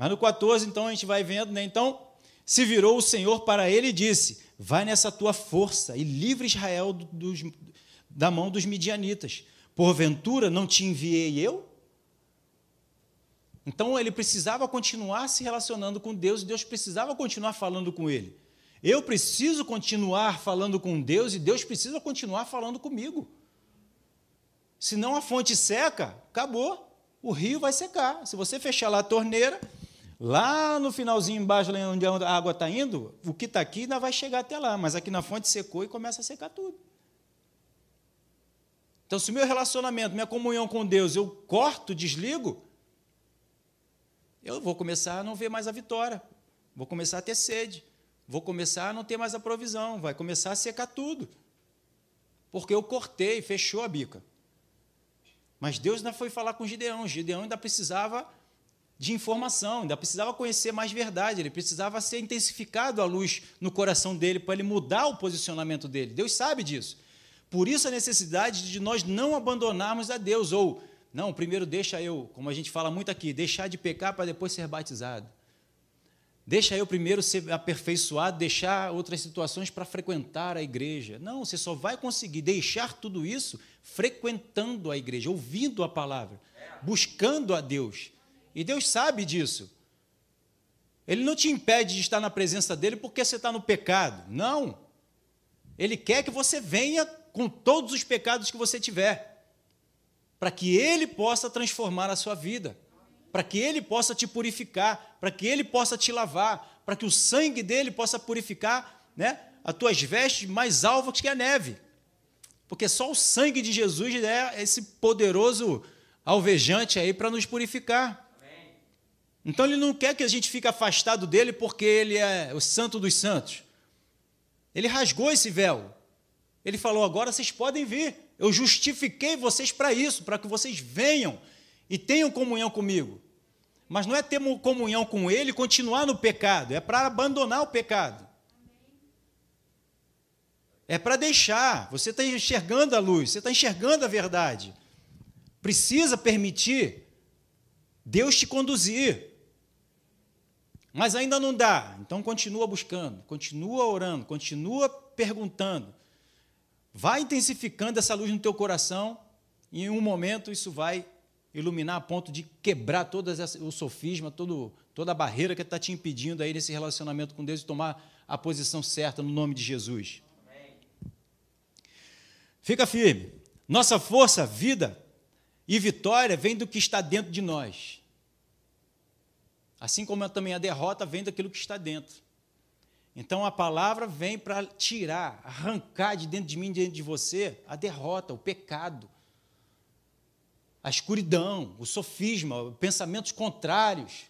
Mas no 14, então, a gente vai vendo, né? Então, se virou o Senhor para ele e disse: Vai nessa tua força e livre Israel dos, da mão dos midianitas. Porventura não te enviei eu? Então ele precisava continuar se relacionando com Deus e Deus precisava continuar falando com ele. Eu preciso continuar falando com Deus e Deus precisa continuar falando comigo. Senão a fonte seca, acabou. O rio vai secar. Se você fechar lá a torneira, Lá no finalzinho embaixo, onde a água está indo, o que está aqui ainda vai chegar até lá, mas aqui na fonte secou e começa a secar tudo. Então, se o meu relacionamento, minha comunhão com Deus, eu corto, desligo, eu vou começar a não ver mais a vitória, vou começar a ter sede, vou começar a não ter mais a provisão, vai começar a secar tudo. Porque eu cortei, fechou a bica. Mas Deus ainda foi falar com Gideão, Gideão ainda precisava de informação, ainda precisava conhecer mais verdade, ele precisava ser intensificado a luz no coração dele para ele mudar o posicionamento dele. Deus sabe disso. Por isso a necessidade de nós não abandonarmos a Deus, ou, não, primeiro deixa eu, como a gente fala muito aqui, deixar de pecar para depois ser batizado. Deixa eu primeiro ser aperfeiçoado, deixar outras situações para frequentar a igreja. Não, você só vai conseguir deixar tudo isso frequentando a igreja, ouvindo a palavra, buscando a Deus. E Deus sabe disso. Ele não te impede de estar na presença dele porque você está no pecado. Não. Ele quer que você venha com todos os pecados que você tiver, para que ele possa transformar a sua vida, para que ele possa te purificar, para que ele possa te lavar, para que o sangue dele possa purificar né, as tuas vestes mais alvas que a neve. Porque só o sangue de Jesus é esse poderoso alvejante aí para nos purificar. Então ele não quer que a gente fique afastado dele porque ele é o santo dos santos. Ele rasgou esse véu. Ele falou: agora vocês podem vir. Eu justifiquei vocês para isso, para que vocês venham e tenham comunhão comigo. Mas não é ter comunhão com ele e continuar no pecado, é para abandonar o pecado. É para deixar. Você está enxergando a luz, você está enxergando a verdade. Precisa permitir Deus te conduzir. Mas ainda não dá. Então continua buscando, continua orando, continua perguntando. Vai intensificando essa luz no teu coração e em um momento isso vai iluminar a ponto de quebrar todo o sofisma, todo, toda a barreira que está te impedindo aí nesse relacionamento com Deus e tomar a posição certa no nome de Jesus. Fica firme. Nossa força, vida e vitória vem do que está dentro de nós. Assim como também a derrota vem daquilo que está dentro. Então a palavra vem para tirar, arrancar de dentro de mim, de dentro de você, a derrota, o pecado, a escuridão, o sofisma, pensamentos contrários.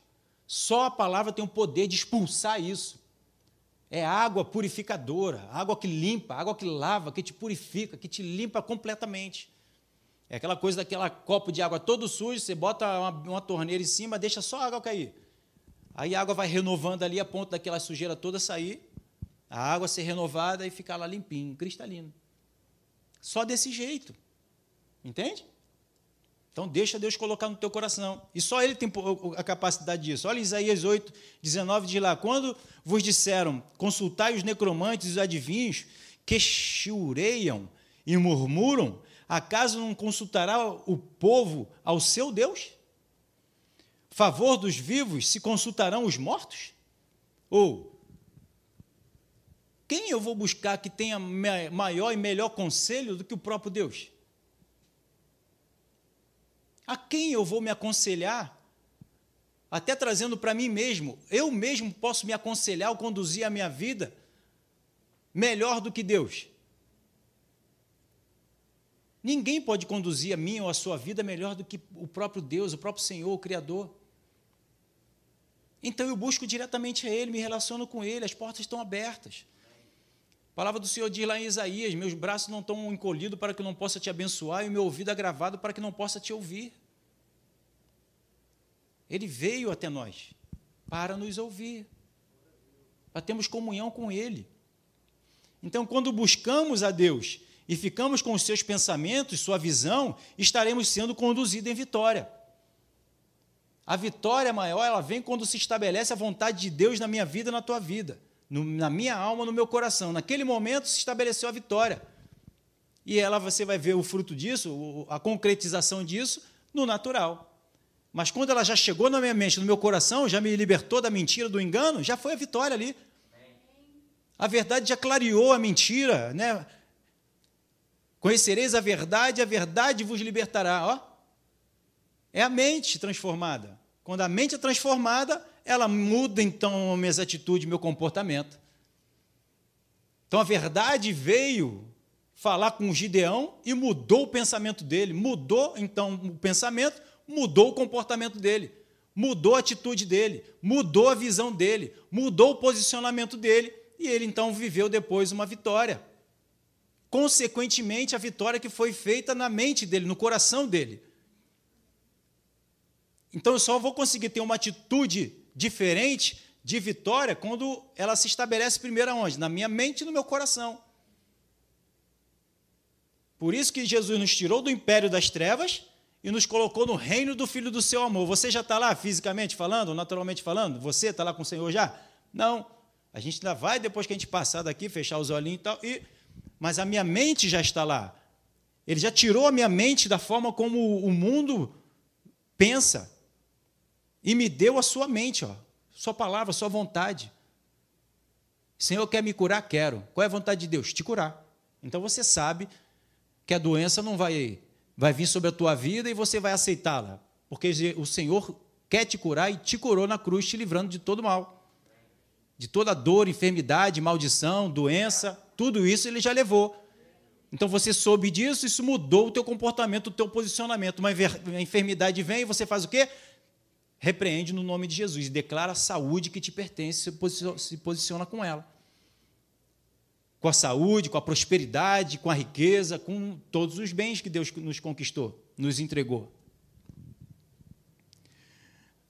Só a palavra tem o poder de expulsar isso. É água purificadora, água que limpa, água que lava, que te purifica, que te limpa completamente. É aquela coisa daquela copo de água todo sujo, você bota uma, uma torneira em cima, deixa só a água cair. Aí a água vai renovando ali a ponto daquela sujeira toda sair, a água ser renovada e ficar lá limpinho, cristalino. Só desse jeito. Entende? Então deixa Deus colocar no teu coração. E só Ele tem a capacidade disso. Olha Isaías 8, 19, diz lá: Quando vos disseram, consultai os necromantes e os adivinhos, que chureiam e murmuram, acaso não consultará o povo ao seu Deus? Favor dos vivos se consultarão os mortos? Ou quem eu vou buscar que tenha maior e melhor conselho do que o próprio Deus? A quem eu vou me aconselhar? Até trazendo para mim mesmo, eu mesmo posso me aconselhar ou conduzir a minha vida melhor do que Deus. Ninguém pode conduzir a minha ou a sua vida melhor do que o próprio Deus, o próprio Senhor, o Criador. Então eu busco diretamente a Ele, me relaciono com Ele, as portas estão abertas. A palavra do Senhor diz lá em Isaías: Meus braços não estão encolhidos para que não possa te abençoar, e o meu ouvido agravado para que não possa te ouvir. Ele veio até nós para nos ouvir, para termos comunhão com Ele. Então, quando buscamos a Deus e ficamos com os seus pensamentos, sua visão, estaremos sendo conduzidos em vitória. A vitória maior, ela vem quando se estabelece a vontade de Deus na minha vida, na tua vida, no, na minha alma, no meu coração. Naquele momento se estabeleceu a vitória. E ela você vai ver o fruto disso, a concretização disso no natural. Mas quando ela já chegou na minha mente, no meu coração, já me libertou da mentira, do engano, já foi a vitória ali. A verdade já clareou a mentira, né? Conhecereis a verdade, a verdade vos libertará, ó. É a mente transformada. Quando a mente é transformada, ela muda então minhas atitudes, meu comportamento. Então a verdade veio falar com Gideão e mudou o pensamento dele, mudou então o pensamento, mudou o comportamento dele, mudou a atitude dele, mudou a visão dele, mudou o posicionamento dele, e ele então viveu depois uma vitória. Consequentemente, a vitória que foi feita na mente dele, no coração dele. Então eu só vou conseguir ter uma atitude diferente de vitória quando ela se estabelece primeiro aonde? Na minha mente e no meu coração. Por isso que Jesus nos tirou do império das trevas e nos colocou no reino do Filho do seu amor. Você já está lá fisicamente falando, naturalmente falando? Você está lá com o Senhor já? Não. A gente ainda vai, depois que a gente passar daqui, fechar os olhinhos e tal, e... mas a minha mente já está lá. Ele já tirou a minha mente da forma como o mundo pensa e me deu a sua mente, ó, sua palavra, sua vontade. Senhor quer me curar? Quero. Qual é a vontade de Deus? Te curar. Então você sabe que a doença não vai vai vir sobre a tua vida e você vai aceitá-la, porque o Senhor quer te curar e te curou na cruz, te livrando de todo mal. De toda dor, enfermidade, maldição, doença, tudo isso ele já levou. Então você soube disso, isso mudou o teu comportamento, o teu posicionamento. Uma enfermidade vem e você faz o quê? Repreende no nome de Jesus e declara a saúde que te pertence, se posiciona com ela com a saúde, com a prosperidade, com a riqueza, com todos os bens que Deus nos conquistou, nos entregou.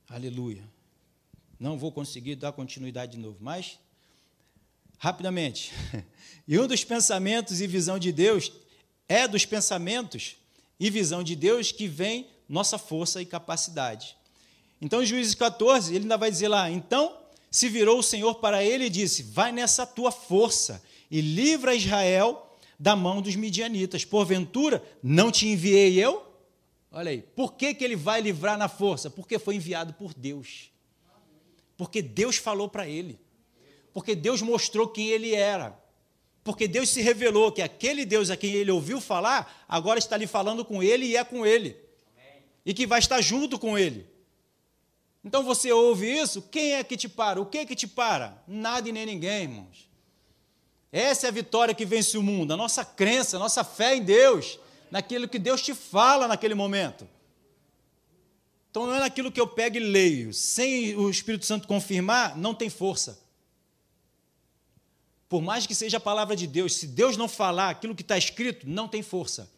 Aleluia. Não vou conseguir dar continuidade de novo, mas rapidamente. E um dos pensamentos e visão de Deus é dos pensamentos e visão de Deus que vem nossa força e capacidade. Então, em Juízes 14, ele ainda vai dizer lá: Então se virou o Senhor para ele e disse: Vai nessa tua força e livra Israel da mão dos midianitas. Porventura, não te enviei eu? Olha aí, por que, que ele vai livrar na força? Porque foi enviado por Deus. Porque Deus falou para ele. Porque Deus mostrou quem ele era. Porque Deus se revelou que aquele Deus a quem ele ouviu falar, agora está ali falando com ele e é com ele. Amém. E que vai estar junto com ele. Então você ouve isso, quem é que te para? O que é que te para? Nada e nem ninguém, irmãos. Essa é a vitória que vence o mundo, a nossa crença, a nossa fé em Deus, naquilo que Deus te fala naquele momento. Então não é naquilo que eu pego e leio. Sem o Espírito Santo confirmar, não tem força. Por mais que seja a palavra de Deus, se Deus não falar aquilo que está escrito, não tem força.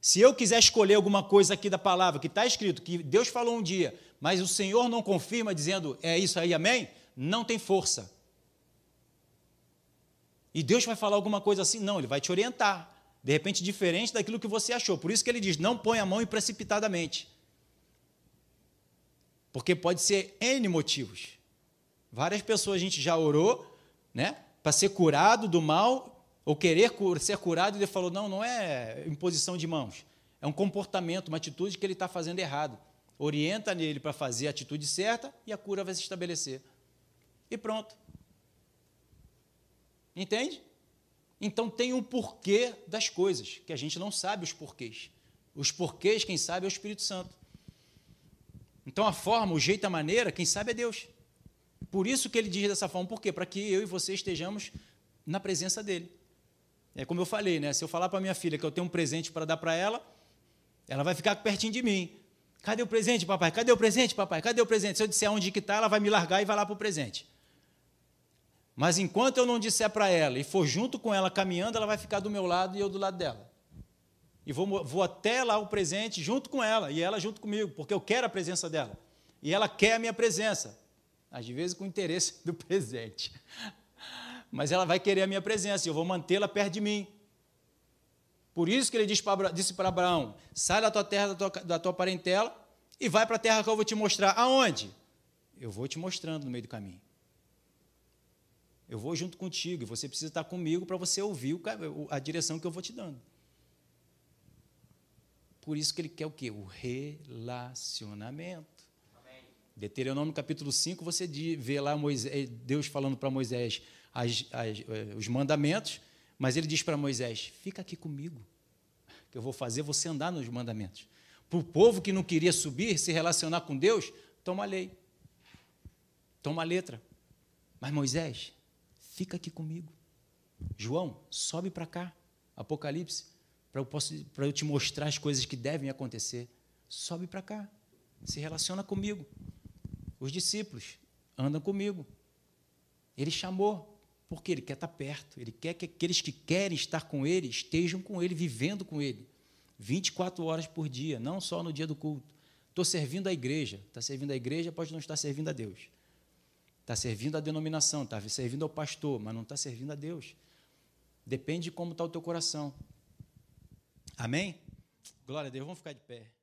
Se eu quiser escolher alguma coisa aqui da palavra que está escrito, que Deus falou um dia, mas o Senhor não confirma dizendo é isso aí, amém? Não tem força. E Deus vai falar alguma coisa assim? Não, Ele vai te orientar. De repente, diferente daquilo que você achou. Por isso que ele diz: não põe a mão precipitadamente. Porque pode ser N motivos. Várias pessoas a gente já orou, né? Para ser curado do mal, ou querer ser curado, e ele falou: não, não é imposição de mãos. É um comportamento, uma atitude que ele está fazendo errado. Orienta nele para fazer a atitude certa e a cura vai se estabelecer. E pronto. Entende? Então tem um porquê das coisas, que a gente não sabe os porquês. Os porquês, quem sabe, é o Espírito Santo. Então a forma, o jeito, a maneira, quem sabe é Deus. Por isso que ele diz dessa forma, por quê? Para que eu e você estejamos na presença dele. É como eu falei, né? Se eu falar para minha filha que eu tenho um presente para dar para ela, ela vai ficar pertinho de mim. Cadê o presente, papai? Cadê o presente, papai? Cadê o presente? Se eu disser onde que está, ela vai me largar e vai lá para o presente. Mas enquanto eu não disser para ela e for junto com ela caminhando, ela vai ficar do meu lado e eu do lado dela e vou, vou até lá o presente junto com ela, e ela junto comigo, porque eu quero a presença dela. E ela quer a minha presença, às vezes com interesse do presente. Mas ela vai querer a minha presença, e eu vou mantê-la perto de mim. Por isso que ele disse para Abraão: sai da tua terra, da tua, da tua parentela, e vai para a terra que eu vou te mostrar. Aonde? Eu vou te mostrando no meio do caminho. Eu vou junto contigo, e você precisa estar comigo para você ouvir a direção que eu vou te dando. Por isso que ele quer o quê? O relacionamento. Amém. Deuteronômio capítulo 5, você vê lá Moisés, Deus falando para Moisés as, as, eh, os mandamentos, mas ele diz para Moisés: fica aqui comigo, que eu vou fazer você andar nos mandamentos. Para o povo que não queria subir, se relacionar com Deus, toma a lei, toma a letra. Mas Moisés, fica aqui comigo. João, sobe para cá. Apocalipse, para eu, eu te mostrar as coisas que devem acontecer. Sobe para cá, se relaciona comigo. Os discípulos andam comigo. Ele chamou, porque ele quer estar perto, ele quer que aqueles que querem estar com ele estejam com ele, vivendo com ele. 24 horas por dia, não só no dia do culto. Estou servindo a igreja. Está servindo a igreja, pode não estar servindo a Deus. Está servindo a denominação, está servindo ao pastor, mas não está servindo a Deus. Depende de como está o teu coração. Amém? Glória a Deus, vamos ficar de pé.